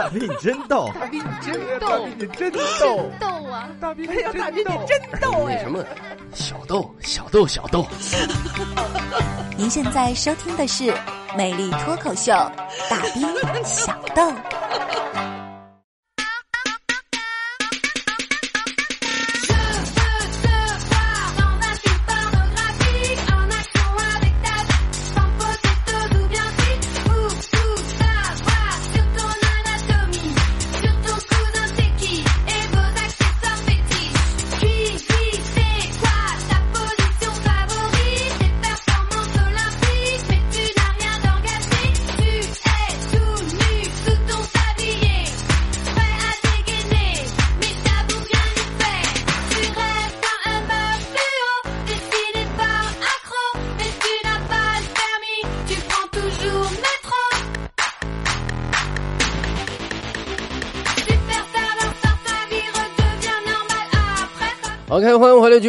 大兵你真逗，大兵你真逗大逗，兵你真逗，逗啊！大兵哎呀，大兵你真逗哎！什么小豆小豆小豆，您现在收听的是《美丽脱口秀》，大兵小豆。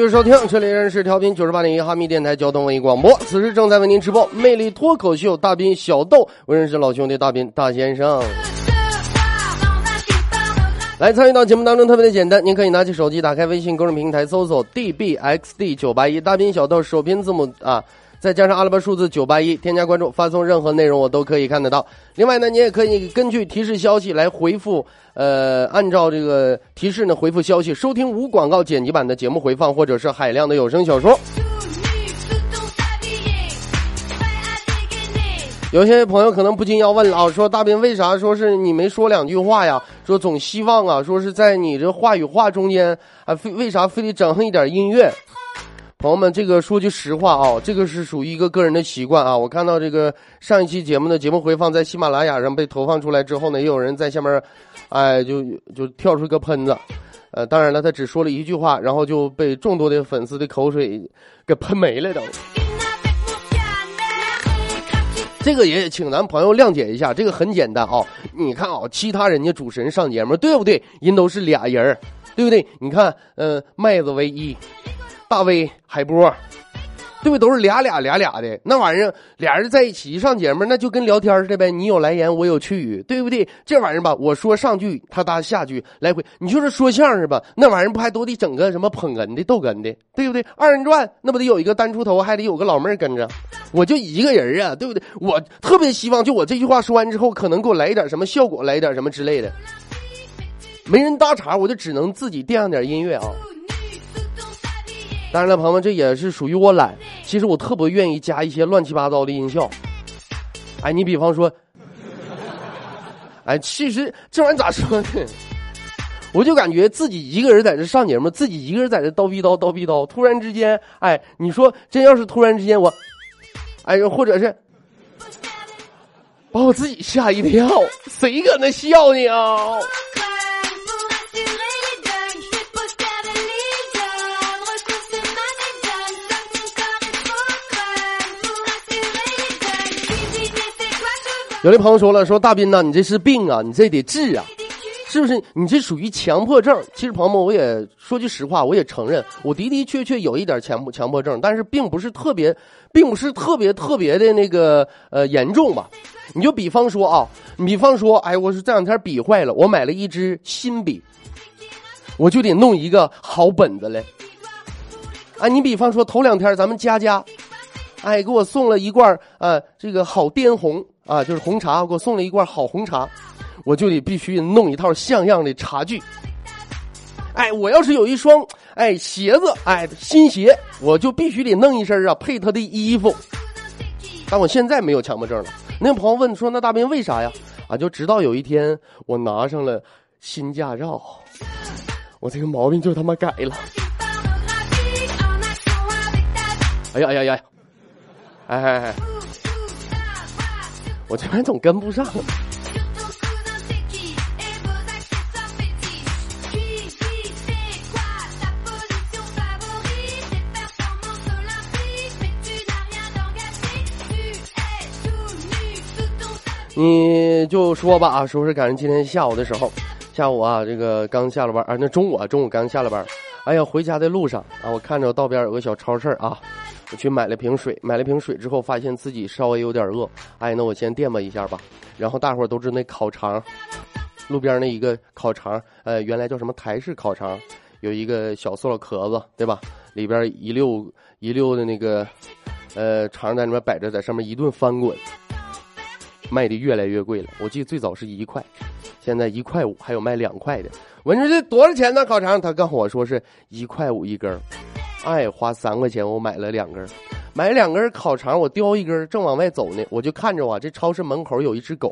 续收听，这里仍然是调频九十八点一哈密电台交通文艺广播，此时正在为您直播魅力脱口秀大兵小豆，我认识老兄弟大兵大先生。来参与到节目当中特别的简单，您可以拿起手机打开微信公众平台搜索 dbxd 九八一大兵小豆首拼字母啊。再加上阿拉伯数字九八一，添加关注，发送任何内容我都可以看得到。另外呢，你也可以根据提示消息来回复，呃，按照这个提示呢回复消息，收听无广告剪辑版的节目回放，或者是海量的有声小说。有些朋友可能不禁要问了啊，说大兵为啥说是你没说两句话呀？说总希望啊，说是在你这话与话中间啊，非为啥非得整上一点音乐？朋友们，这个说句实话啊，这个是属于一个个人的习惯啊。我看到这个上一期节目的节目回放在喜马拉雅上被投放出来之后呢，也有人在下面，哎，就就跳出一个喷子，呃，当然了，他只说了一句话，然后就被众多的粉丝的口水给喷没了都。这个也请咱朋友谅解一下，这个很简单啊。你看啊，其他人家主持人上节目，对不对？人都是俩人对不对？你看，呃，麦子唯一。大威、海波，对不对？都是俩俩俩俩的，那玩意儿俩人在一起一上节目，那就跟聊天似的呗。你有来言，我有去语，对不对？这玩意儿吧，我说上句，他搭下句，来回。你就是说相声吧，那玩意儿不还都得整个什么捧哏的、逗哏的，对不对？二人转那不得有一个单出头，还得有个老妹儿跟着。我就一个人啊，对不对？我特别希望，就我这句话说完之后，可能给我来一点什么效果，来一点什么之类的。没人搭茬，我就只能自己垫上点音乐啊。当然了，朋友们，这也是属于我懒。其实我特别愿意加一些乱七八糟的音效。哎，你比方说，哎，其实这玩意儿咋说呢？我就感觉自己一个人在这上节目，自己一个人在这叨逼叨叨逼叨。突然之间，哎，你说真要是突然之间我，哎，或者是把我自己吓一跳，谁搁那笑呢啊？有的朋友说了，说大斌呐，你这是病啊，你这得治啊，是不是？你这属于强迫症。其实朋友们，我也说句实话，我也承认，我的的确确有一点强迫强迫症，但是并不是特别，并不是特别特别的那个呃严重吧。你就比方说啊，比方说，哎，我是这两天笔坏了，我买了一支新笔，我就得弄一个好本子来。啊，你比方说头两天咱们佳佳，哎，给我送了一罐呃这个好滇红。啊，就是红茶，给我送了一罐好红茶，我就得必须弄一套像样的茶具。哎，我要是有一双哎鞋子，哎新鞋，我就必须得弄一身啊配他的衣服。但我现在没有强迫症了。那个朋友问说：“那大兵为啥呀？”啊，就直到有一天我拿上了新驾照，我这个毛病就他妈改了。哎呀哎呀呀！哎哎哎！我这边总跟不上。你就说吧啊，说是赶上今天下午的时候，下午啊，这个刚下了班啊，那中午啊，中午刚下了班，哎呀，回家的路上啊，我看着道边有个小超市啊，我去买了瓶水，买了瓶水之后，发现自己稍微有点饿，哎，那我先垫吧一下吧。然后大伙儿都知道那烤肠，路边那一个烤肠，呃，原来叫什么台式烤肠，有一个小塑料壳子，对吧？里边一溜一溜的那个，呃，肠在里面摆着，在上面一顿翻滚，卖的越来越贵了。我记得最早是一块，现在一块五，还有卖两块的。我说这多少钱呢？烤肠？他告诉我说是一块五一根哎，花三块钱我买了两根买两根烤肠，我叼一根，正往外走呢，我就看着啊，这超市门口有一只狗，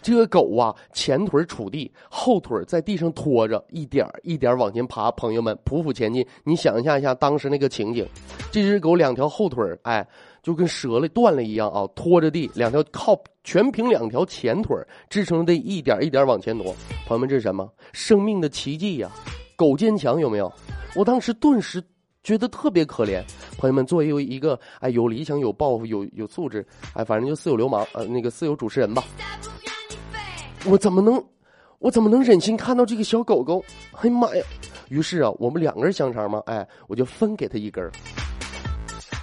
这个狗啊，前腿杵地，后腿在地上拖着，一点一点往前爬。朋友们，匍匐前进，你想象一下当时那个情景，这只狗两条后腿哎，就跟折了断了一样啊，拖着地，两条靠全凭两条前腿支撑着，一点一点往前挪。朋友们，这是什么？生命的奇迹呀！狗坚强有没有？我当时顿时。觉得特别可怜，朋友们，作为一个哎有理想、有抱负、有有素质，哎，反正就似有流氓，呃，那个似有主持人吧。我怎么能，我怎么能忍心看到这个小狗狗？哎呀妈呀！于是啊，我们两根香肠嘛，哎，我就分给他一根。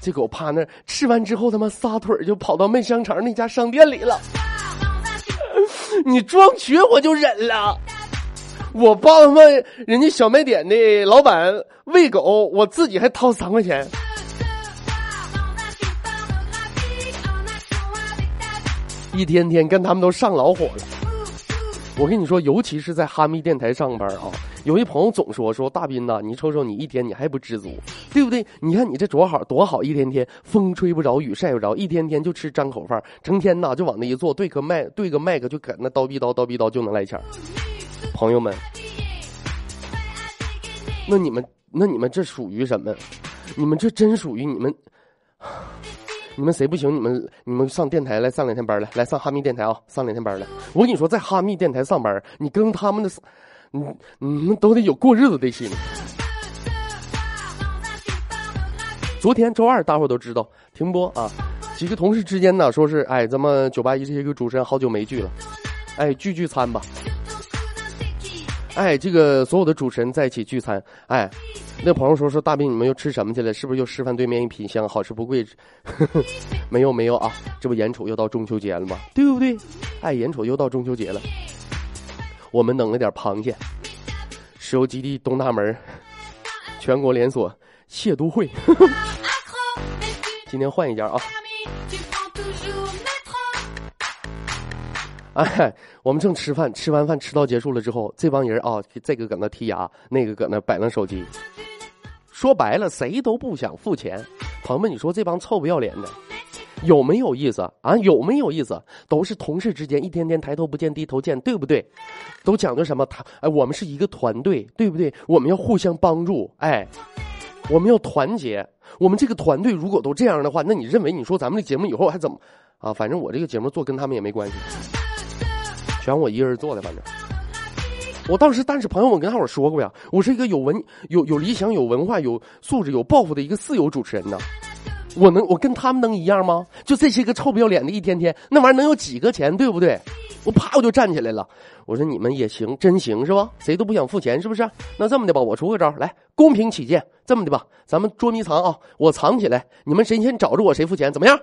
这狗趴那吃完之后，他妈撒腿就跑到卖香肠那家商店里了。你装瘸我就忍了。我帮他们人家小卖点的老板喂狗，我自己还掏三块钱。一天天跟他们都上老火了。我跟你说，尤其是在哈密电台上班啊，有一朋友总说说大斌呐，你瞅瞅你一天你还不知足，对不对？你看你这多好多好，一天天风吹不着雨晒不着，一天天就吃张口饭，成天呐就往那一坐，对个麦对个麦克就搁那叨逼叨叨逼叨就能来钱。朋友们，那你们那你们这属于什么？你们这真属于你们？你们谁不行？你们你们上电台来上两天班来，来上哈密电台啊，上两天班来。我跟你说，在哈密电台上班，你跟他们的，你你们都得有过日子的心。昨天周二，大伙都知道停播啊，几个同事之间呢，说是哎，咱们九八一这些个主持人好久没聚了，哎，聚聚餐吧。哎，这个所有的主持人在一起聚餐，哎，那朋友说说大兵，你们又吃什么去了？是不是又示范对面一品香，好吃不贵？呵 呵没有没有啊，这不眼瞅又到中秋节了吗？对不对？哎，眼瞅又到中秋节了，我们弄了点螃蟹，石油基地东大门，全国连锁蟹都会呵呵，今天换一家啊。哎，我们正吃饭，吃完饭吃到结束了之后，这帮人啊，这个搁那剔牙，那个搁那摆弄手机。说白了，谁都不想付钱。朋友们，你说这帮臭不要脸的，有没有意思啊？有没有意思？都是同事之间，一天天抬头不见低头见，对不对？都讲究什么？他哎，我们是一个团队，对不对？我们要互相帮助，哎，我们要团结。我们这个团队如果都这样的话，那你认为你说咱们的节目以后还怎么啊？反正我这个节目做跟他们也没关系。全我一个人做的，反正我当时，但是朋友们跟大伙说过呀，我是一个有文、有有理想、有文化、有素质、有抱负的一个自由主持人呢。我能，我跟他们能一样吗？就这些个臭不要脸的，一天天那玩意儿能有几个钱，对不对？我啪我就站起来了，我说你们也行，真行是吧？谁都不想付钱，是不是？那这么的吧，我出个招，来公平起见，这么的吧，咱们捉迷藏啊，我藏起来，你们谁先找着我，谁付钱，怎么样？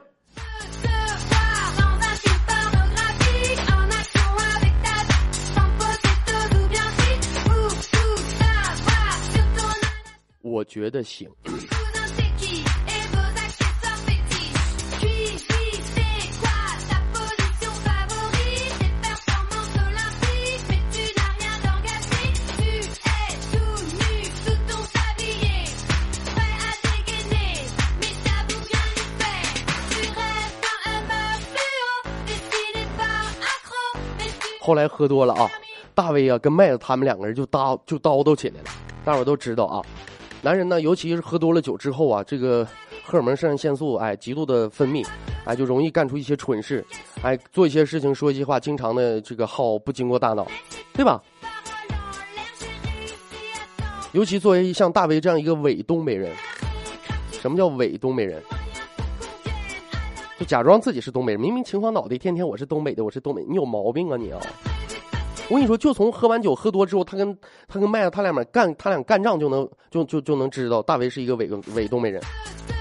我觉得行。后来喝多了啊，大威啊跟麦子他们两个人就叨就叨叨起来了，大伙都知道啊。男人呢，尤其是喝多了酒之后啊，这个荷尔蒙、肾上腺素哎极度的分泌，哎就容易干出一些蠢事，哎做一些事情、说一些话，经常的这个耗不经过大脑，对吧？尤其作为像大威这样一个伪东北人，什么叫伪东北人？就假装自己是东北人，明明秦皇岛的，天天我是东北的，我是东北，你有毛病啊你啊！我跟你说，就从喝完酒喝多之后，他跟他跟麦子他俩们干，他俩干仗就能就就就能知道大为是一个伪伪东北人，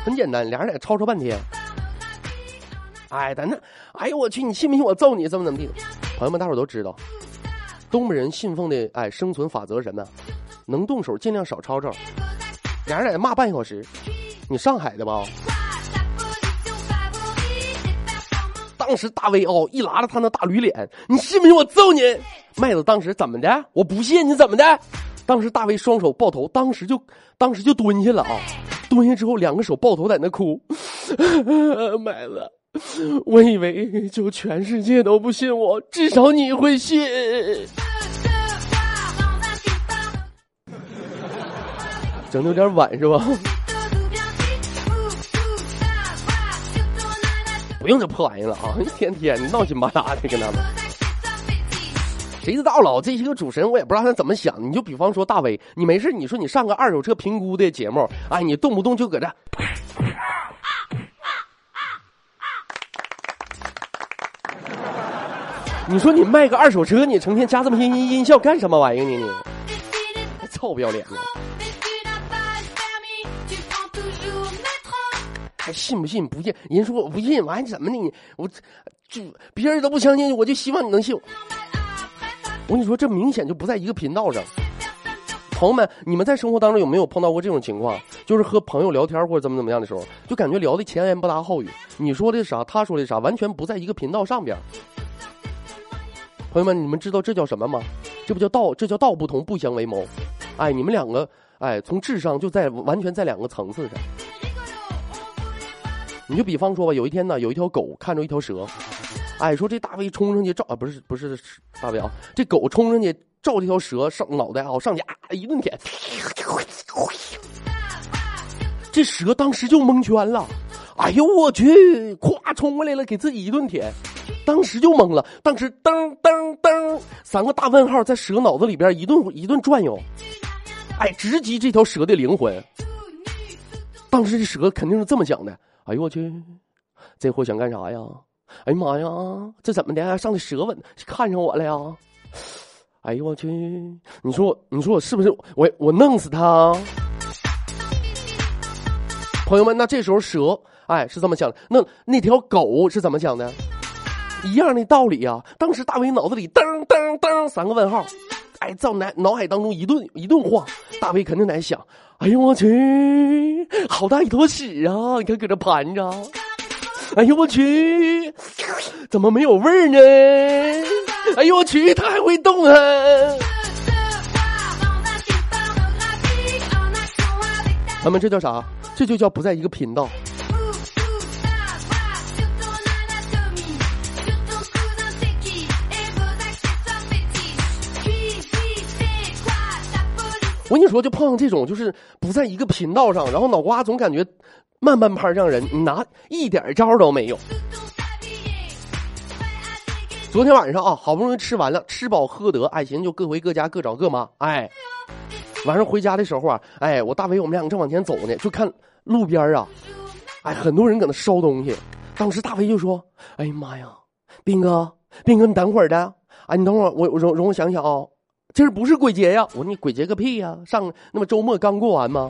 很简单，俩人俩吵吵半天。哎，等那，哎呦我去，你信不信我揍你？怎么怎么地？朋友们，大伙都知道，东北人信奉的哎生存法则什么？能动手尽量少吵吵。俩人在那骂半小时，你上海的吧？当时大威哦一拉着他那大驴脸，你信不信我揍你？麦子当时怎么的？我不信你怎么的？当时大威双手抱头，当时就当时就蹲下了啊！蹲下之后，两个手抱头在那哭。麦 子，我以为就全世界都不信我，至少你会信。整的有点晚是吧？不用这破玩意了啊！一天天闹心巴拉的跟他们，谁知道了？这些个主持人我也不知道他怎么想。你就比方说大威，你没事你说你上个二手车评估的节目，哎，你动不动就搁这，你说你卖个二手车，你成天加这么些音音效干什么玩意儿呢？你臭不要脸的！信不信？不信？人说我不信，完怎么的？你我就别人都不相信，我就希望你能信。我跟你说，这明显就不在一个频道上。朋友们，你们在生活当中有没有碰到过这种情况？就是和朋友聊天或者怎么怎么样的时候，就感觉聊的前言不搭后语，你说的啥，他说的啥，完全不在一个频道上边。朋友们，你们知道这叫什么吗？这不叫道，这叫道不同不相为谋。哎，你们两个，哎，从智商就在完全在两个层次上。你就比方说吧，有一天呢，有一条狗看着一条蛇，哎，说这大威冲上去照啊，不是不是大威啊，这狗冲上去照这条蛇上脑袋啊，上去啊一顿舔，这蛇当时就蒙圈了，哎呦我去，咵冲过来了，给自己一顿舔，当时就懵了，当时噔噔噔三个大问号在蛇脑子里边一顿一顿转悠，哎，直击这条蛇的灵魂。当时这蛇肯定是这么想的。哎呦我去，这货想干啥呀？哎呀妈呀，这怎么的？上的舌吻，看上我了呀？哎呦我去，你说你说我是不是我我弄死他？朋友们，那这时候蛇哎是这么想的，那那条狗是怎么想的？一样的道理呀。当时大伟脑子里噔噔噔三个问号，哎，在脑脑海当中一顿一顿晃，大卫肯定在想。哎呦我去，好大一坨屎啊！你看搁这盘着。哎呦我去，怎么没有味儿呢？哎呦我去，它还会动啊！他们这叫啥？这就叫不在一个频道。我跟你说，就碰上这种，就是不在一个频道上，然后脑瓜总感觉慢半拍这样人，你拿一点招都没有。昨天晚上啊，好不容易吃完了，吃饱喝得，爱寻就各回各家，各找各妈。哎，晚上回家的时候啊，哎，我大伟我们两个正往前走呢，就看路边啊，哎，很多人搁那烧东西。当时大伟就说：“哎呀妈呀，斌哥，斌哥，你等会儿的，哎，你等会儿，我容容我想想啊。”今儿不是鬼节呀！我说你鬼节个屁呀！上那么周末刚过完吗？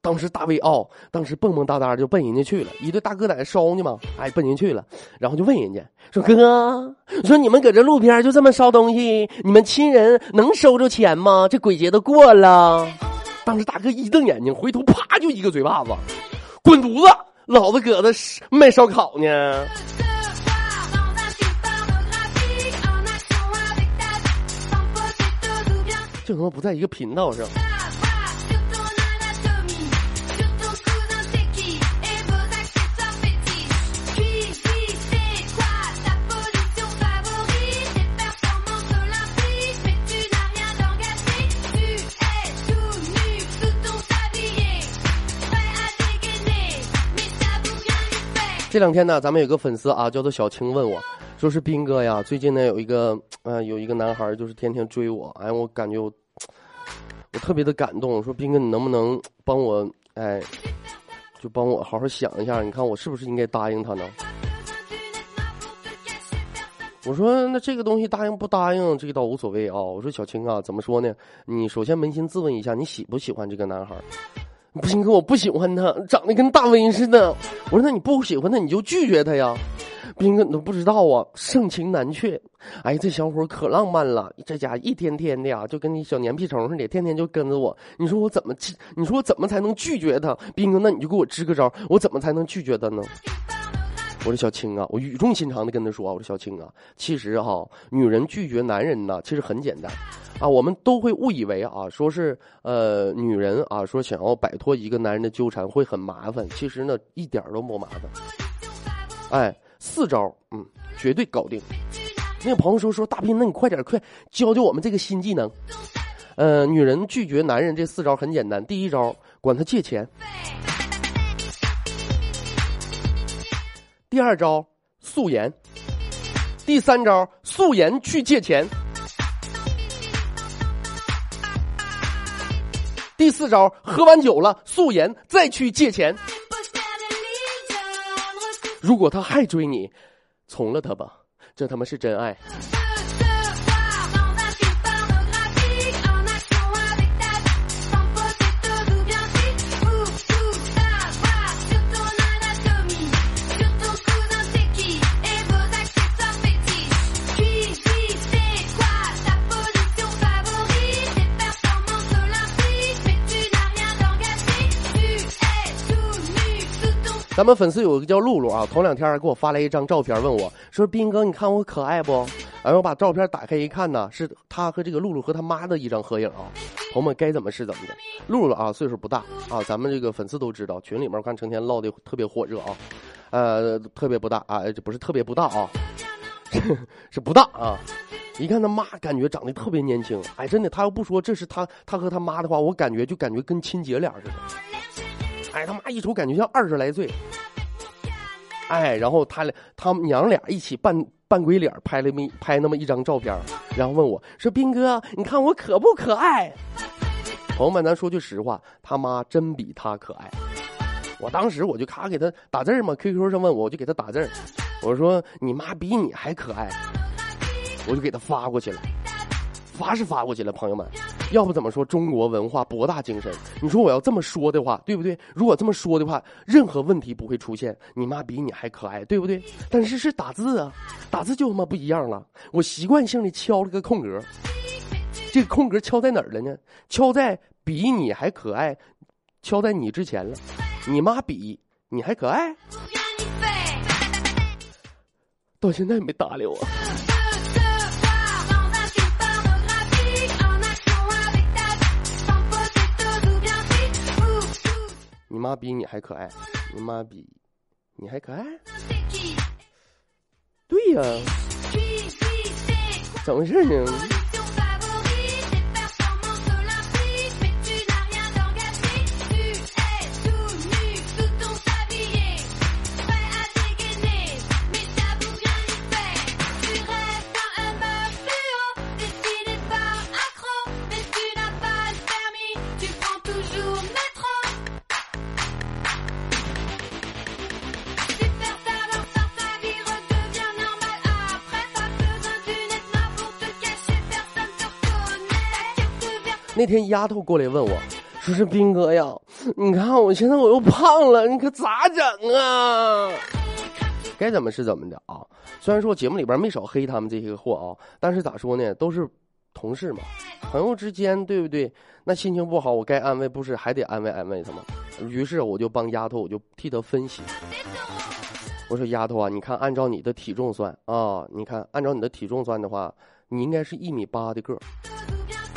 当时大卫哦，当时蹦蹦哒哒就奔人家去了，一对大哥在那烧呢嘛，哎，奔人去了，然后就问人家说：“哥，说你们搁这路边就这么烧东西，你们亲人能收着钱吗？这鬼节都过了。”当时大哥一瞪眼睛，回头啪就一个嘴巴子，滚犊子！老子搁这卖烧烤呢。这他妈不在一个频道上。这两天呢，咱们有个粉丝啊，叫做小青，问我。说是斌哥呀，最近呢有一个，呃，有一个男孩就是天天追我，哎，我感觉我，我特别的感动。说斌哥，你能不能帮我，哎，就帮我好好想一下，你看我是不是应该答应他呢？我说那这个东西答应不答应，这个倒无所谓啊。我说小青啊，怎么说呢？你首先扪心自问一下，你喜不喜欢这个男孩？不行哥，我不喜欢他，长得跟大威似的。我说那你不喜欢他，你就拒绝他呀。斌哥你都不知道啊，盛情难却。哎，这小伙可浪漫了，这家一天天的呀，就跟你小粘屁虫似的，天天就跟着我。你说我怎么你说我怎么才能拒绝他？斌哥，那你就给我支个招，我怎么才能拒绝他呢？我说小青啊，我语重心长的跟他说：“我说小青啊，其实哈，女人拒绝男人呢，其实很简单，啊，我们都会误以为啊，说是呃，女人啊，说想要摆脱一个男人的纠缠会很麻烦，其实呢，一点都不麻烦。哎，四招，嗯，绝对搞定。那个朋友说说大斌，那你快点快教教我们这个新技能。呃，女人拒绝男人这四招很简单，第一招，管他借钱。”第二招素颜，第三招素颜去借钱，第四招喝完酒了素颜再去借钱。如果他还追你，从了他吧，这他妈是真爱。咱们粉丝有一个叫露露啊，头两天给我发来一张照片，问我说：“斌哥，你看我可爱不？”然后我把照片打开一看呢，是他和这个露露和他妈的一张合影啊。朋友们该怎么是怎么的。露露啊，岁数不大啊，咱们这个粉丝都知道，群里面看成天唠的特别火热啊，呃，特别不大啊，这不是特别不大啊，是不大啊。一看他妈，感觉长得特别年轻，哎，真的，他要不说这是他他和他妈的话，我感觉就感觉跟亲姐俩似的。哎，他妈一瞅感觉像二十来岁，哎，然后他俩他们娘俩一起扮扮鬼脸，拍了么拍那么一张照片，然后问我说：“斌哥，你看我可不可爱？”朋友们，咱说句实话，他妈真比他可爱。我当时我就咔给他打字嘛，QQ 上问我，我就给他打字我说：“你妈比你还可爱。”我就给他发过去了，发是发过去了，朋友们。要不怎么说中国文化博大精深？你说我要这么说的话，对不对？如果这么说的话，任何问题不会出现。你妈比你还可爱，对不对？但是是打字啊，打字就他妈不一样了。我习惯性的敲了个空格，这个空格敲在哪儿了呢？敲在比你还可爱，敲在你之前了。你妈比你还可爱，到现在没搭理我。你妈比你还可爱，你妈比你还可爱，对呀，怎么回事呢？那天丫头过来问我，说是兵哥呀，你看我现在我又胖了，你可咋整啊？该怎么是怎么的啊？虽然说节目里边没少黑他们这些货啊，但是咋说呢，都是同事嘛，朋友之间对不对？那心情不好，我该安慰不是还得安慰安慰他吗？于是我就帮丫头，我就替她分析。我说丫头啊，你看按照你的体重算啊，你看按照你的体重算的话，你应该是一米八的个儿。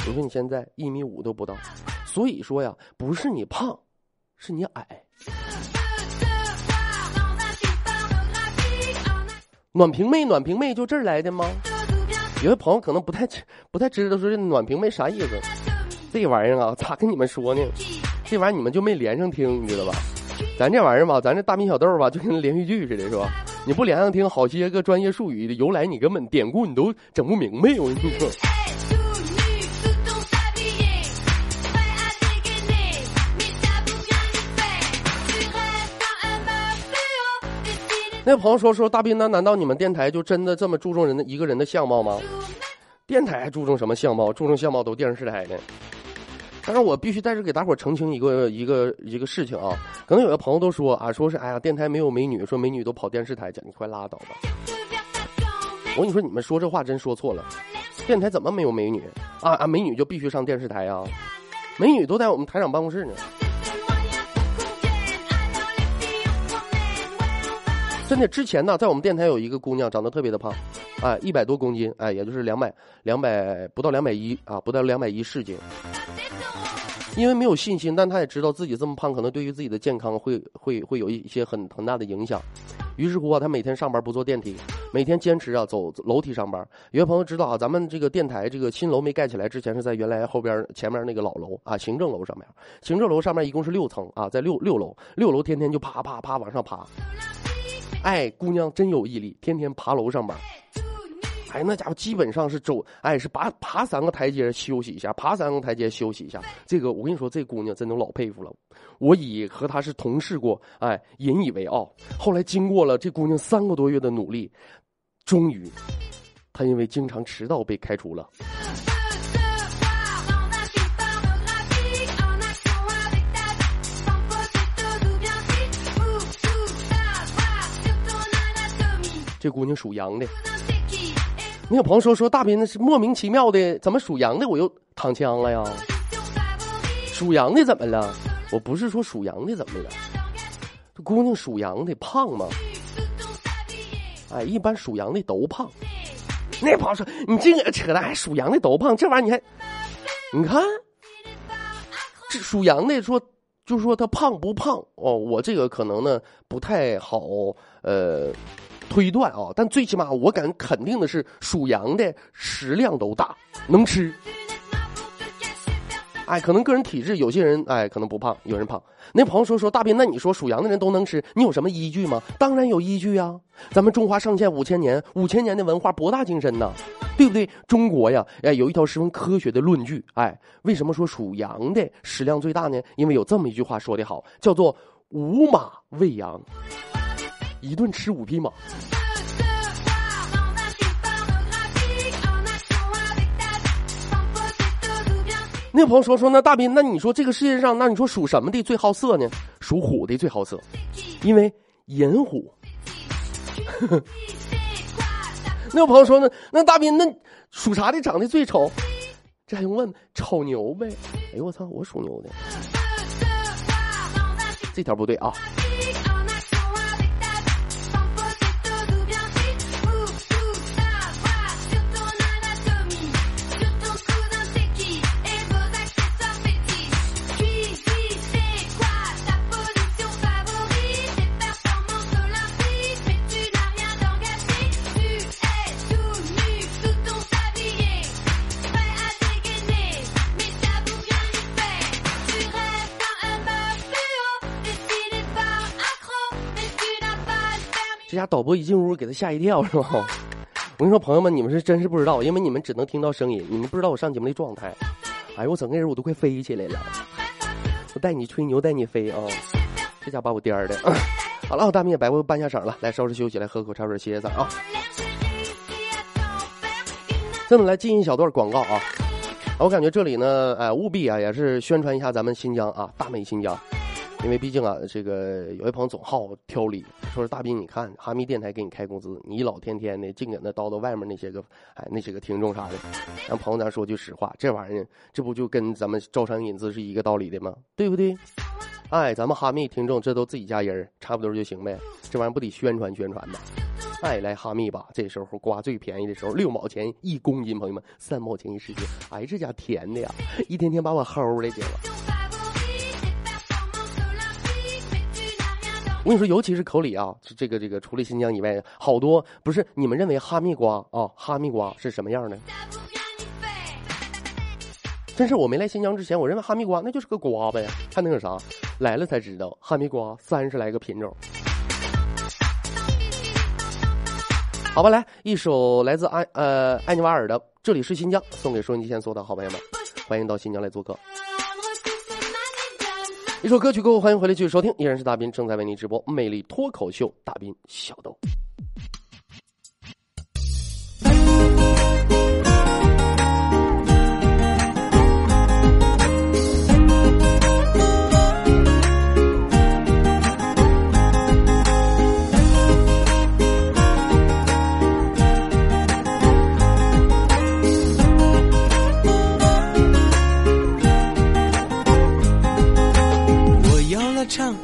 你说你现在一米五都不到，所以说呀，不是你胖，是你矮。暖瓶妹，暖瓶妹就这儿来的吗？有的朋友可能不太不太知道说这暖瓶妹啥意思。这玩意儿啊，咋跟你们说呢？这玩意儿你们就没连上听，你知道吧？咱这玩意儿吧，咱这大米小豆吧，就跟连续剧似的，是吧？你不连上听，好些个专业术语的由来，你根本典故你都整不明白，我跟你说。那朋友说说大斌，那难道你们电台就真的这么注重人的一个人的相貌吗？电台还注重什么相貌？注重相貌都电视台的。但是我必须在这给大伙澄清一个一个一个事情啊！可能有的朋友都说啊，说是哎呀，电台没有美女，说美女都跑电视台去，你快拉倒吧！我跟你说，你们说这话真说错了。电台怎么没有美女啊啊？美女就必须上电视台啊？美女都在我们台长办公室呢。真的，之前呢，在我们电台有一个姑娘，长得特别的胖，哎，一百多公斤，哎，也就是两百两百不到两百一啊，不到两百一市斤。因为没有信心，但她也知道自己这么胖，可能对于自己的健康会会会有一些很很大的影响。于是乎啊，她每天上班不坐电梯，每天坚持啊走楼梯上班。有些朋友知道啊，咱们这个电台这个新楼没盖起来之前，是在原来后边前面那个老楼啊，行政楼上面。行政楼上面一共是六层啊，在六六楼，六楼天天就啪啪啪往上爬。哎，姑娘真有毅力，天天爬楼上班。哎，那家伙基本上是走，哎，是爬爬三个台阶休息一下，爬三个台阶休息一下。这个我跟你说，这姑娘真的老佩服了。我以和她是同事过，哎，引以为傲。后来经过了这姑娘三个多月的努力，终于，她因为经常迟到被开除了。这姑娘属羊的，你有朋友说说大斌那是莫名其妙的，怎么属羊的我又躺枪了呀？属羊的怎么了？我不是说属羊的怎么了？这姑娘属羊的胖吗？哎，一般属羊的都胖。那朋友说你这个扯淡，还属羊的都胖，这玩意儿你还？你看，这属羊的说，就是说他胖不胖哦？我这个可能呢不太好，呃。推断啊，但最起码我敢肯定的是，属羊的食量都大，能吃。哎，可能个人体质，有些人哎可能不胖，有人胖。那朋友说说大斌，那你说属羊的人都能吃，你有什么依据吗？当然有依据啊，咱们中华上下五千年，五千年的文化博大精深呐，对不对？中国呀，哎有一条十分科学的论据，哎，为什么说属羊的食量最大呢？因为有这么一句话说的好，叫做五马喂羊。一顿吃五匹马。那朋友说说，那大斌，那你说这个世界上，那你说属什么的最好色呢？属虎的最好色，因为寅虎。那朋友说呢，那大斌，那属啥的长得最丑？这还用问？丑牛呗。哎呦我操，我属牛的。这条不对啊。这家导播一进屋，给他吓一跳，是吧？我跟你说，朋友们，你们是真是不知道，因为你们只能听到声音，你们不知道我上节目的状态。哎呦，我整个人我都快飞起来了！我带你吹牛，带你飞啊！这家把我颠的。好了，我大明也白我半下场了，来收拾休息，来喝口茶水，歇歇嗓啊。这么来进一小段广告啊！我感觉这里呢，哎，务必啊，也是宣传一下咱们新疆啊，大美新疆。因为毕竟啊，这个有一朋友总好挑理，说是大兵，你看哈密电台给你开工资，你老天天的净搁那叨叨外面那些个，哎，那些个听众啥的。让朋友咱说句实话，这玩意儿这不就跟咱们招商引资是一个道理的吗？对不对？哎，咱们哈密听众这都自己家人，差不多就行呗。这玩意儿不得宣传宣传吗？哎，来哈密吧，这时候瓜最便宜的时候，六毛钱一公斤，朋友们，三毛钱一十斤。哎，这家甜的呀，一天天把我齁的去了。我跟你说，尤其是口里啊，这个这个，除了新疆以外，好多不是你们认为哈密瓜啊，哈密瓜是什么样的？真是我没来新疆之前，我认为哈密瓜那就是个瓜呗，还能有啥？来了才知道，哈密瓜三十来个品种。好吧，来一首来自安呃艾尼瓦尔的《这里是新疆》，送给收音机前所有的好朋友们，欢迎到新疆来做客。一首歌曲过后，欢迎回来继续收听，依然是大斌正在为您直播《魅力脱口秀》，大斌小豆。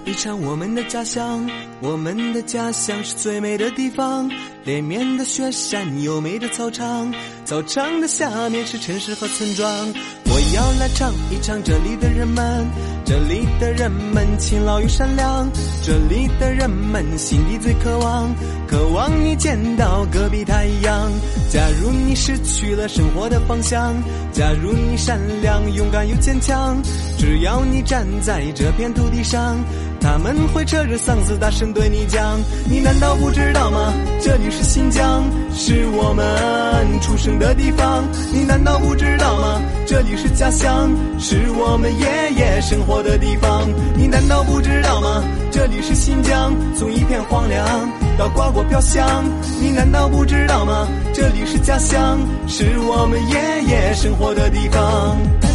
一场我们的家乡，我们的家乡是最美的地方。连绵的雪山，优美的操场，操场的下面是城市和村庄。要来唱一唱这里的人们，这里的人们勤劳又善良，这里的人们心底最渴望，渴望你见到隔壁太阳。假如你失去了生活的方向，假如你善良、勇敢又坚强，只要你站在这片土地上。他们会扯着嗓子大声对你讲，你难道不知道吗？这里是新疆，是我们出生的地方。你难道不知道吗？这里是家乡，是我们爷爷生活的地方。你难道不知道吗？这里是新疆，从一片荒凉到瓜果飘香。你难道不知道吗？这里是家乡，是我们爷爷生活的地方。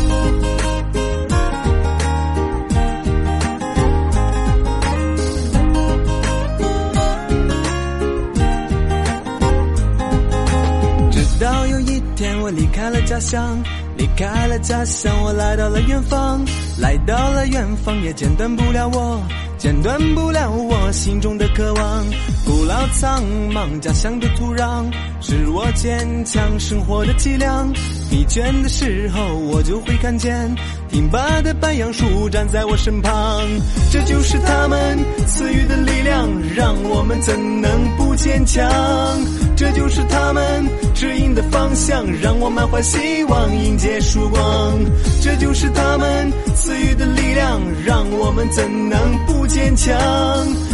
我离开了家乡，离开了家乡，我来到了远方，来到了远方，也剪断不了我，剪断不了我心中的渴望。古老苍茫家乡的土壤，是我坚强生活的脊梁。疲倦的时候，我就会看见挺拔的白杨树站在我身旁。这就是他们赐予的力量，让我们怎能不坚强？这就是他们指引的方向，让我满怀希望迎接曙光。这就是他们赐予的力量，让我们怎能不坚强？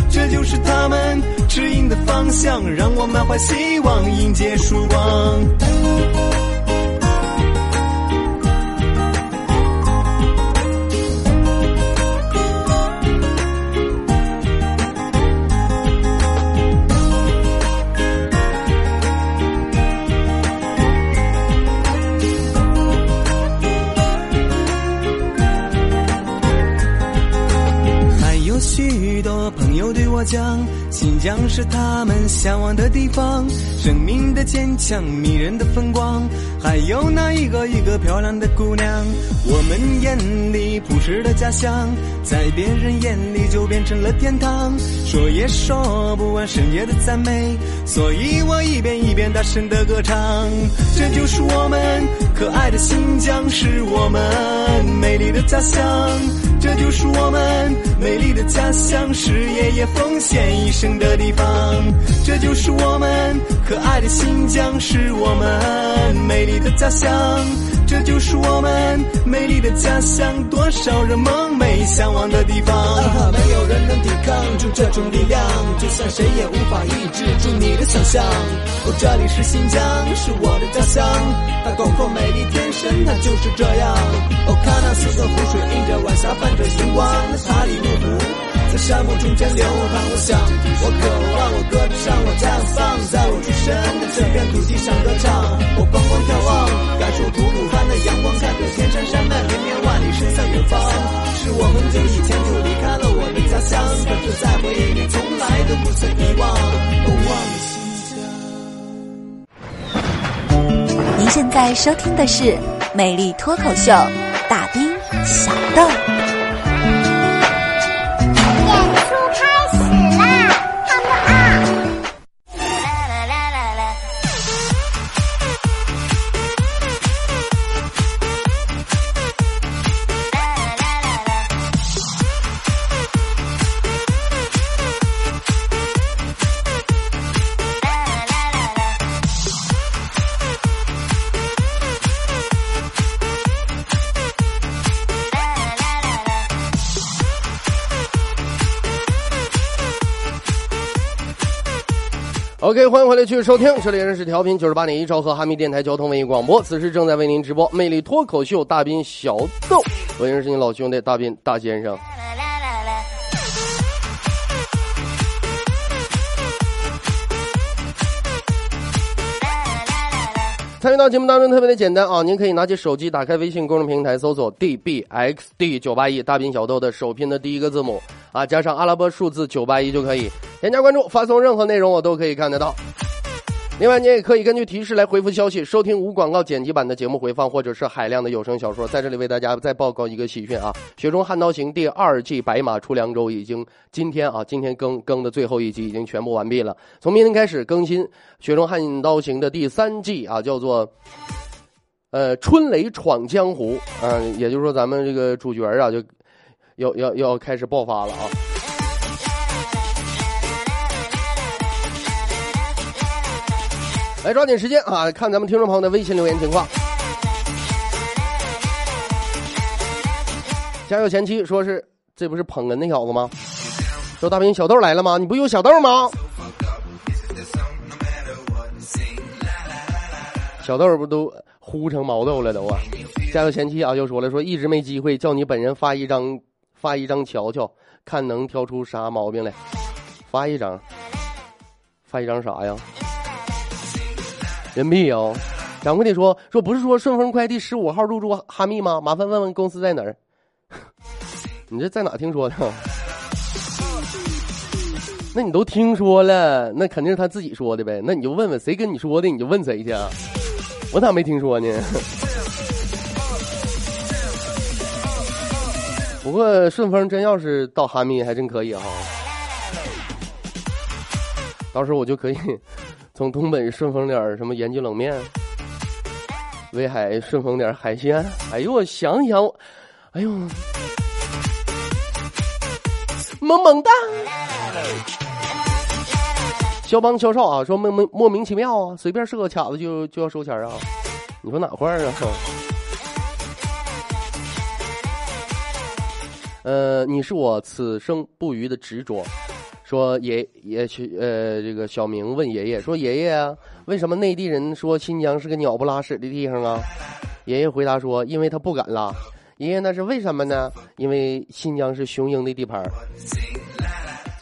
这就是他们指引的方向，让我满怀希望迎接曙光。我讲，新疆是他们向往的地方，生命的坚强，迷人的风光，还有那一个一个漂亮的姑娘。我们眼里朴实的家乡，在别人眼里就变成了天堂，说也说不完深夜的赞美，所以我一遍一遍大声的歌唱。这就是我们可爱的新疆，是我们美丽的家乡。这就是我们美丽的家乡，是爷爷奉献一生的地方。这就是我们可爱的新疆，是我们美丽的家乡。这就是我们美丽的家乡，多少人梦寐向往的地方。没有人能抵抗住这种力量，就算谁也无法抑制住你的想象。哦，这里是新疆，是我的家乡，它广阔美丽，天生它就是这样。哦，看那四色湖水映着晚霞，泛着星光，那塔里木湖在沙漠中间流淌。我想，我渴望，我歌唱，我家乡，在我出生的这片土地上歌唱。我光光眺望，感受吐鲁番的阳光，看着天山山脉绵绵万里，身在远方。是我很久以前就离开了我的家乡，可是在回忆里从来都不曾遗忘。都忘了，新疆。您现在收听的是《美丽脱口秀》，大兵小豆。OK，欢迎回来继续收听，这里仍是调频九十八点一兆赫哈密电台交通文艺广播，此时正在为您直播魅力脱口秀大兵小豆，我仍是你老兄弟大兵大先生。参与到节目当中特别的简单啊，您可以拿起手机，打开微信公众平台，搜索 dbxd 九八一大兵小豆的首拼的第一个字母啊，加上阿拉伯数字九八一就可以添加关注，发送任何内容我都可以看得到。另外，你也可以根据提示来回复消息，收听无广告剪辑版的节目回放，或者是海量的有声小说。在这里为大家再报告一个喜讯啊，《雪中悍刀行》第二季《白马出凉州》已经今天啊，今天更更的最后一集已经全部完毕了。从明天开始更新《雪中悍刀行》的第三季啊，叫做呃《春雷闯江湖》啊，也就是说咱们这个主角啊就要要要开始爆发了啊。来抓紧时间啊！看咱们听众朋友的微信留言情况。家有前妻说是这不是捧哏那小子吗？说大兵小豆来了吗？你不有小豆吗？小豆不都呼成毛豆了都啊！家有前妻啊，又说了说一直没机会叫你本人发一张发一张瞧瞧，看能挑出啥毛病来。发一张，发一张啥呀？人民币哦，掌柜的说说不是说顺丰快递十五号入驻哈密吗？麻烦问问公司在哪儿？你这在哪听说的？那你都听说了，那肯定是他自己说的呗。那你就问问谁跟你说的，你就问谁去。我咋没听说呢？不过顺丰真要是到哈密，还真可以哈。到时候我就可以。从东北顺丰点什么盐焗冷面，威海顺丰点海鲜。哎呦，我想想，哎呦，萌萌哒！肖邦肖少啊，说莫莫莫名其妙啊，随便设个卡子就就要收钱啊？你说哪块儿啊？呃，你是我此生不渝的执着。说爷爷去呃，这个小明问爷爷说：“爷爷啊，为什么内地人说新疆是个鸟不拉屎的地方啊？”爷爷回答说：“因为他不敢拉。”爷爷那是为什么呢？因为新疆是雄鹰的地盘。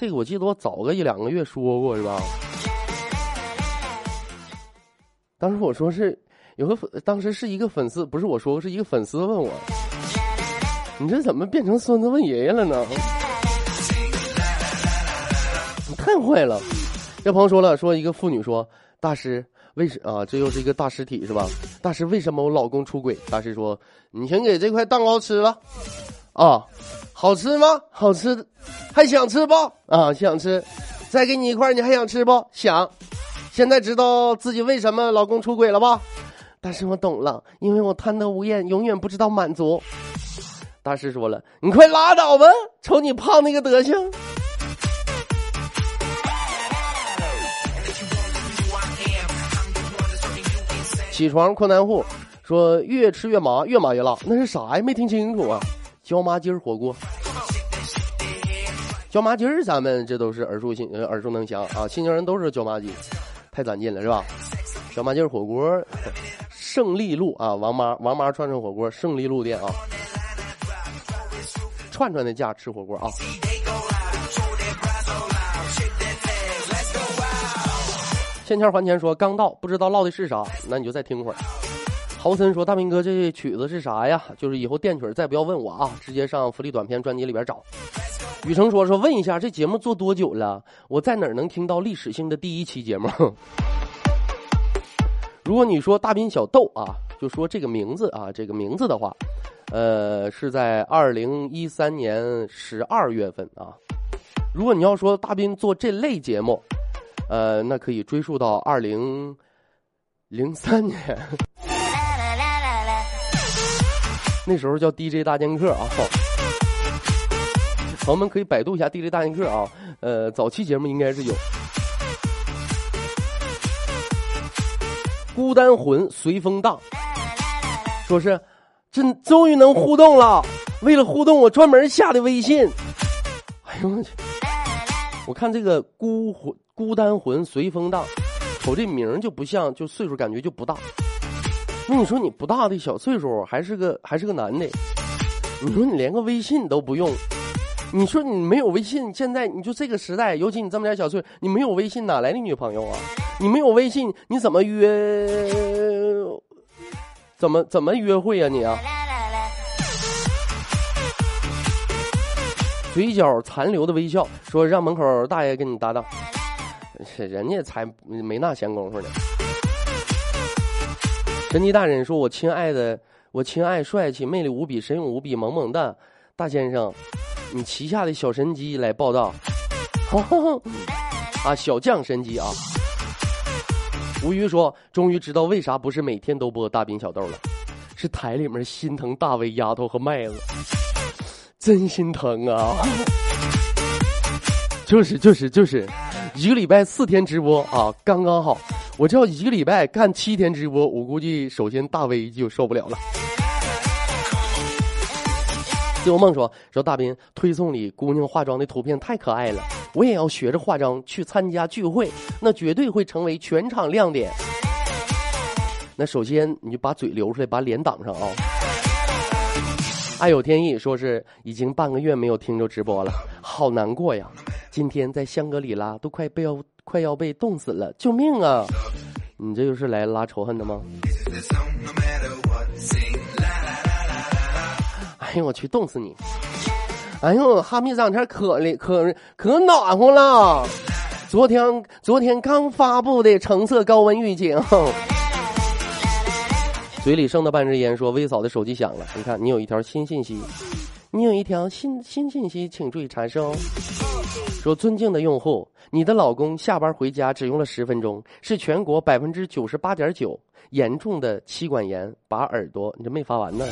这个我记得我早个一两个月说过是吧？当时我说是有个粉，当时是一个粉丝，不是我说，是一个粉丝问我：“你这怎么变成孙子问爷爷了呢？”太坏了！这朋友说了，说一个妇女说：“大师，为什啊？这又是一个大尸体是吧？大师，为什么我老公出轨？”大师说：“你先给这块蛋糕吃了，啊，好吃吗？好吃，还想吃不？啊，想吃，再给你一块，你还想吃不？想。现在知道自己为什么老公出轨了吧？大师，我懂了，因为我贪得无厌，永远不知道满足。”大师说了：“你快拉倒吧，瞅你胖那个德行。”起床困难户说越吃越麻，越麻越辣，那是啥呀？没听清楚啊！椒麻鸡儿火锅，椒麻鸡儿咱们这都是耳熟心耳熟能详啊！新疆人都是椒麻鸡，太攒劲了是吧？椒麻鸡儿火锅，胜利路啊，王妈王妈串串火锅，胜利路店啊，串串的价吃火锅啊。欠钱还钱，说刚到，不知道唠的是啥，那你就再听会儿。豪森说：“大明哥，这曲子是啥呀？就是以后电曲再不要问我啊，直接上福利短片专辑里边找。”雨成说：“说问一下，这节目做多久了？我在哪儿能听到历史性的第一期节目？” 如果你说大斌小豆啊，就说这个名字啊，这个名字的话，呃，是在二零一三年十二月份啊。如果你要说大斌做这类节目，呃，那可以追溯到二零零三年，那时候叫 DJ 大剑客啊。朋友们可以百度一下 DJ 大剑客啊。呃，早期节目应该是有。孤单魂随风荡，说是真终于能互动了。为了互动，我专门下的微信。哎呦我去！我看这个孤魂。孤单魂随风荡，瞅这名就不像，就岁数感觉就不大。那你说你不大的小岁数，还是个还是个男的，你说你连个微信都不用，你说你没有微信，现在你就这个时代，尤其你这么点小岁，你没有微信哪来的女朋友啊？你没有微信，你怎么约？怎么怎么约会啊你啊？嘴角残留的微笑，说让门口大爷跟你搭档。人家才没那闲工夫呢。神机大人说：“我亲爱的，我亲爱、帅气、魅力无比、神勇无比、萌萌的大先生，你旗下的小神机来报道。啊，小将神机啊！”吴鱼说：“终于知道为啥不是每天都播大兵小豆了，是台里面心疼大威丫头和麦子，真心疼啊！就是就是就是。”一个礼拜四天直播啊，刚刚好。我这要一个礼拜干七天直播，我估计首先大 V 就受不了了。自由梦说：“说大斌推送里姑娘化妆的图片太可爱了，我也要学着化妆去参加聚会，那绝对会成为全场亮点。”那首先你就把嘴留出来，把脸挡上啊。爱有天意说是已经半个月没有听着直播了，好难过呀。今天在香格里拉都快被要快要被冻死了，救命啊！你这就是来拉仇恨的吗？哎呦我去，冻死你！哎呦，哈密这两天可里可可暖和了。昨天昨天刚发布的橙色高温预警。嘴里剩的半支烟说：“威嫂的手机响了，你看你有一条新信息，你有一条新新信息，请注意查收。”说尊敬的用户，你的老公下班回家只用了十分钟，是全国百分之九十八点九严重的妻管严，把耳朵你这没发完呢。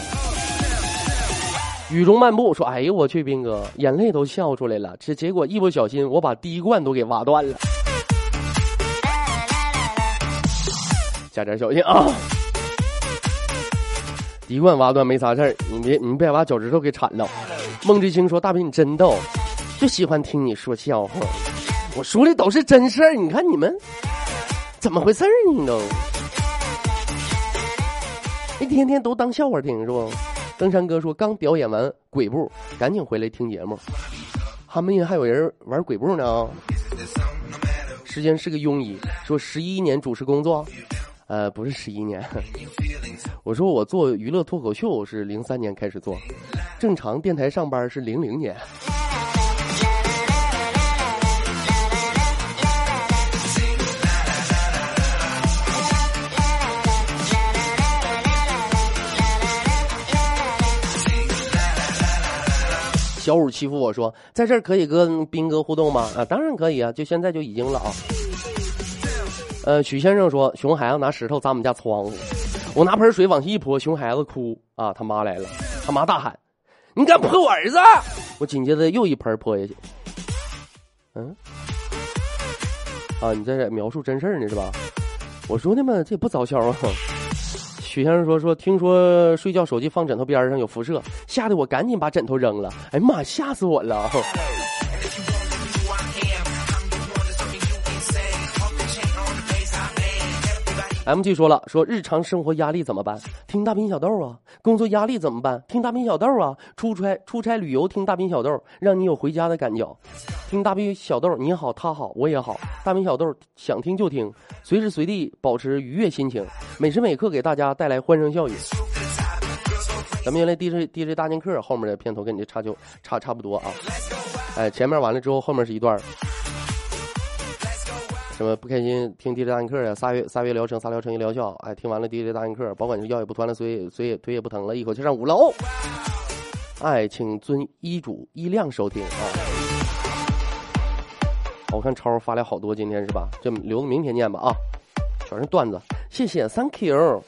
雨中漫步说：“哎呦我去，斌哥眼泪都笑出来了，这结果一不小心我把第一罐都给挖断了，加点小心啊！第一罐挖断没啥事儿，你别你别把脚趾头给铲了。”孟志清说：“大斌你真逗。”就喜欢听你说笑话，我说的都是真事儿。你看你们怎么回事呢？都一天天都当笑话听是不？登山哥说刚表演完鬼步，赶紧回来听节目。他们还有人玩鬼步呢。时间是个庸医，说十一年主持工作，呃，不是十一年。我说我做娱乐脱口秀是零三年开始做，正常电台上班是零零年。小五欺负我说，在这儿可以跟斌哥互动吗？啊，当然可以啊，就现在就已经了啊。呃，许先生说，熊孩子拿石头砸我们家窗户，我拿盆水往下一泼，熊孩子哭啊，他妈来了，他妈大喊：“你敢泼我儿子！”我紧接着又一盆泼下去。嗯，啊，你在这描述真事呢是吧？我说的嘛，这也不早消啊。许先生说：“说听说睡觉手机放枕头边上有辐射，吓得我赶紧把枕头扔了。哎呀妈，吓死我了！” M G 说了：“说日常生活压力怎么办？听大兵小豆啊。工作压力怎么办？听大兵小豆啊。出差出差旅游听大兵小豆，让你有回家的感觉。听大兵小豆，你好，他好，我也好。大兵小豆想听就听。”随时随地保持愉悦心情，每时每刻给大家带来欢声笑语。咱们原来 DJ DJ 大剑客后面的片头跟你这差就差差不多啊。哎，前面完了之后，后面是一段。什么不开心？听 DJ 大剑客呀，仨月仨月疗程，仨疗程一疗效。哎，听完了 DJ 大剑客，保管是腰也不酸了，腿腿腿也不疼了，一口气上五楼。哎，请遵医嘱医量收听啊。我看超发来好多，今天是吧？这留着明天念吧啊！全是段子，谢谢，Thank you。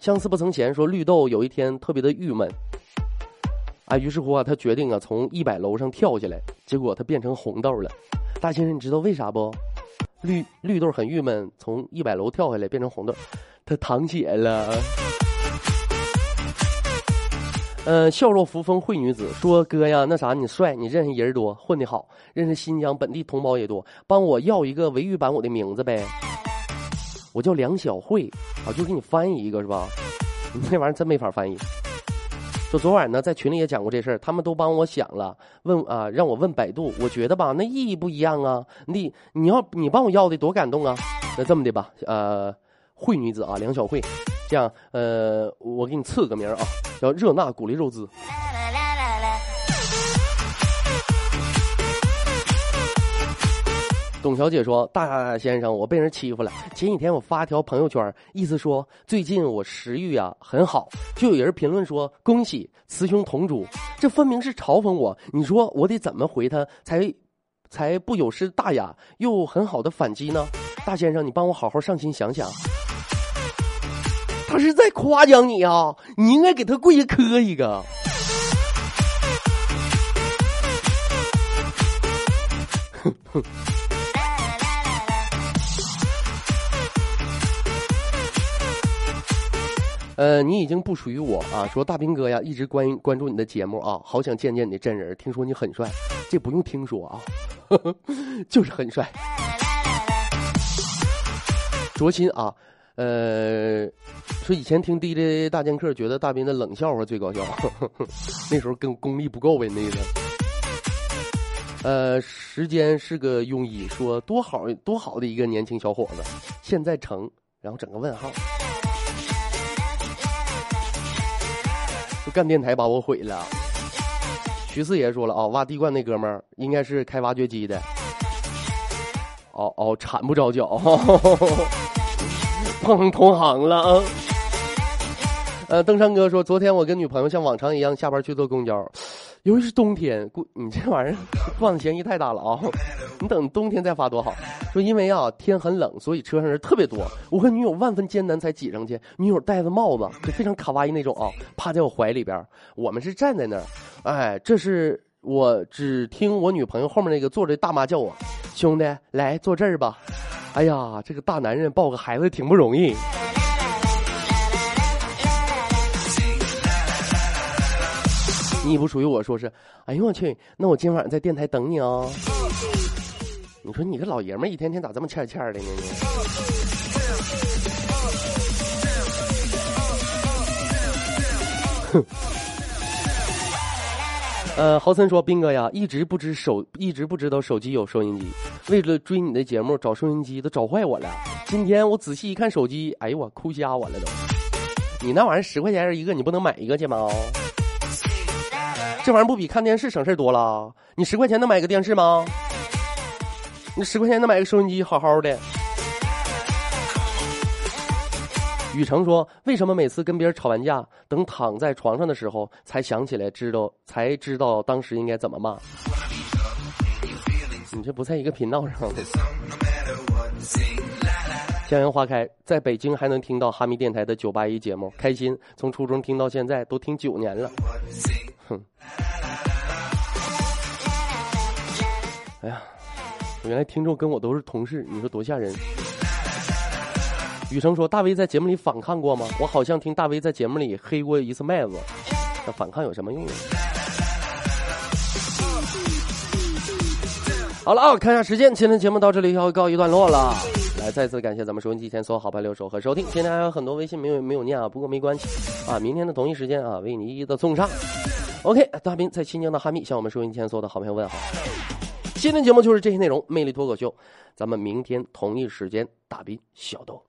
相思不曾闲说绿豆有一天特别的郁闷，啊，于是乎啊，他决定啊从一百楼上跳下来，结果他变成红豆了。大先生，你知道为啥不？绿绿豆很郁闷，从一百楼跳下来变成红豆，他淌血了。嗯，笑若扶风慧女子说：“哥呀，那啥，你帅，你认识人多，混得好，认识新疆本地同胞也多，帮我要一个维语版我的名字呗。我叫梁小慧，啊，就给你翻译一个是吧？那玩意儿真没法翻译。说昨晚呢，在群里也讲过这事儿，他们都帮我想了，问啊，让我问百度。我觉得吧，那意义不一样啊。你你要你帮我要的多感动啊。那这么的吧，呃，慧女子啊，梁小慧。”这样，呃，我给你赐个名啊，叫热那古力肉孜。董小姐说：“大先生，我被人欺负了。前几天我发条朋友圈，意思说最近我食欲啊很好，就有人评论说恭喜雌雄同株，这分明是嘲讽我。你说我得怎么回他才，才不有失大雅又很好的反击呢？大先生，你帮我好好上心想想。他是在夸奖你啊，你应该给他跪下磕一个。”呃，你已经不属于我啊！说大兵哥呀，一直关关注你的节目啊，好想见见你的真人。听说你很帅，这不用听说啊，就是很帅。卓心啊，呃，说以前听 DJ 大剑客，觉得大兵的冷笑话最搞笑，那时候跟功力不够呗，那个。呃，时间是个庸医，说多好多好的一个年轻小伙子，现在成，然后整个问号，干电台把我毁了。徐四爷说了啊，挖地罐那哥们儿应该是开挖掘机的。哦哦，铲不着脚，碰同行了啊。呃，登山哥说，昨天我跟女朋友像往常一样下班去坐公交。由于是冬天，过你这玩意儿，惯的嫌疑太大了啊！你等冬天再发多好。说因为啊天很冷，所以车上人特别多。我和女友万分艰难才挤上去。女友戴着帽子，就非常卡哇伊那种啊，趴在我怀里边。我们是站在那儿，哎，这是我只听我女朋友后面那个坐着大妈叫我，兄弟来坐这儿吧。哎呀，这个大男人抱个孩子挺不容易。你不属于我，说是，哎呦我去，那我今晚上在电台等你哦。你说你个老爷们儿，一天天咋这么欠欠的呢？你。呃，豪森说，斌哥呀，一直不知手，一直不知道手机有收音机，为了追你的节目找收音机都找坏我了。今天我仔细一看手机，哎呦我哭瞎我了都。你那玩意儿十块钱一个，你不能买一个去吗？这玩意儿不比看电视省事多了？你十块钱能买个电视吗？你十块钱能买个收音机，好好的。雨成说：“为什么每次跟别人吵完架，等躺在床上的时候才想起来，知道才知道当时应该怎么骂？”你这不在一个频道上。向阳花开，在北京还能听到哈密电台的九八一节目，开心。从初中听到现在，都听九年了。哼！哎呀，原来听众跟我都是同事，你说多吓人！雨生说：“大威在节目里反抗过吗？我好像听大威在节目里黑过一次麦子，那反抗有什么用？”好了啊，看一下时间，今天节目到这里要告一段落了。来，再次感谢咱们收音机前所有好朋友手和收听。今天还有很多微信没有没有念啊，不过没关系啊，明天的同一时间啊，为你一一的送上。OK，大兵在新疆的哈密向我们收音机前所有的好朋友问好。今天节目就是这些内容，魅力脱口秀，咱们明天同一时间，大兵小豆